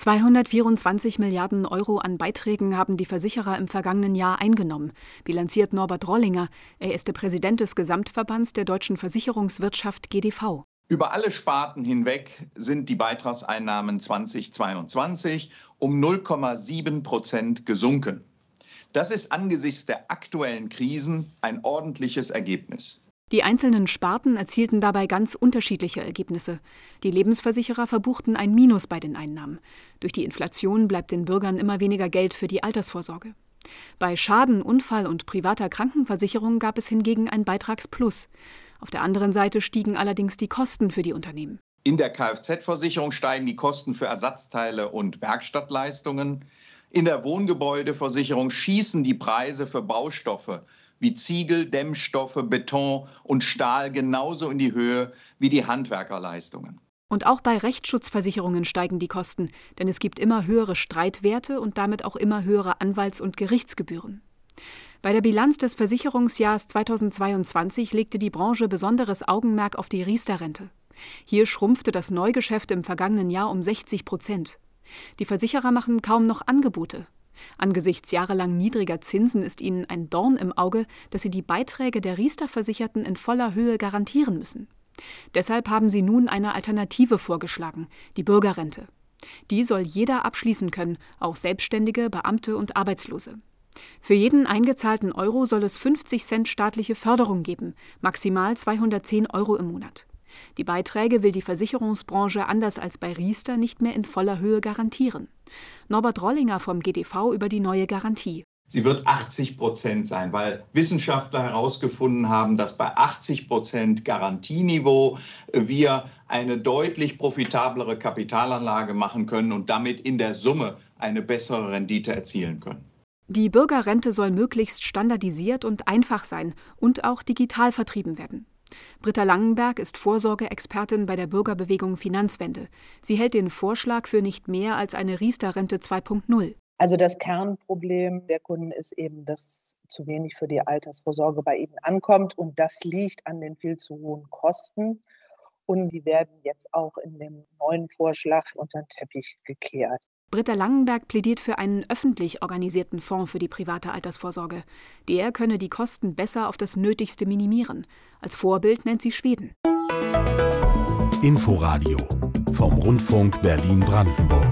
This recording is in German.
224 Milliarden Euro an Beiträgen haben die Versicherer im vergangenen Jahr eingenommen, bilanziert Norbert Rollinger. Er ist der Präsident des Gesamtverbands der deutschen Versicherungswirtschaft GDV. Über alle Sparten hinweg sind die Beitragseinnahmen 2022 um 0,7 Prozent gesunken. Das ist angesichts der aktuellen Krisen ein ordentliches Ergebnis. Die einzelnen Sparten erzielten dabei ganz unterschiedliche Ergebnisse. Die Lebensversicherer verbuchten ein Minus bei den Einnahmen. Durch die Inflation bleibt den Bürgern immer weniger Geld für die Altersvorsorge. Bei Schaden, Unfall und privater Krankenversicherung gab es hingegen ein Beitragsplus. Auf der anderen Seite stiegen allerdings die Kosten für die Unternehmen. In der Kfz-Versicherung steigen die Kosten für Ersatzteile und Werkstattleistungen. In der Wohngebäudeversicherung schießen die Preise für Baustoffe wie Ziegel, Dämmstoffe, Beton und Stahl genauso in die Höhe wie die Handwerkerleistungen. Und auch bei Rechtsschutzversicherungen steigen die Kosten, denn es gibt immer höhere Streitwerte und damit auch immer höhere Anwalts- und Gerichtsgebühren. Bei der Bilanz des Versicherungsjahrs 2022 legte die Branche besonderes Augenmerk auf die Riester-Rente. Hier schrumpfte das Neugeschäft im vergangenen Jahr um 60 Prozent. Die Versicherer machen kaum noch Angebote. Angesichts jahrelang niedriger Zinsen ist ihnen ein Dorn im Auge, dass sie die Beiträge der Riester-Versicherten in voller Höhe garantieren müssen. Deshalb haben sie nun eine Alternative vorgeschlagen, die Bürgerrente. Die soll jeder abschließen können, auch Selbstständige, Beamte und Arbeitslose. Für jeden eingezahlten Euro soll es 50 Cent staatliche Förderung geben, maximal 210 Euro im Monat. Die Beiträge will die Versicherungsbranche anders als bei Riester nicht mehr in voller Höhe garantieren. Norbert Rollinger vom GDV über die neue Garantie. Sie wird 80 Prozent sein, weil Wissenschaftler herausgefunden haben, dass bei 80 Prozent Garantieniveau wir eine deutlich profitablere Kapitalanlage machen können und damit in der Summe eine bessere Rendite erzielen können. Die Bürgerrente soll möglichst standardisiert und einfach sein und auch digital vertrieben werden. Britta Langenberg ist Vorsorgeexpertin bei der Bürgerbewegung Finanzwende. Sie hält den Vorschlag für nicht mehr als eine Riester-Rente 2.0. Also das Kernproblem der Kunden ist eben, dass zu wenig für die Altersvorsorge bei ihnen ankommt. Und das liegt an den viel zu hohen Kosten. Und die werden jetzt auch in dem neuen Vorschlag unter den Teppich gekehrt. Britta Langenberg plädiert für einen öffentlich organisierten Fonds für die private Altersvorsorge. Der könne die Kosten besser auf das Nötigste minimieren. Als Vorbild nennt sie Schweden. Inforadio vom Rundfunk Berlin-Brandenburg.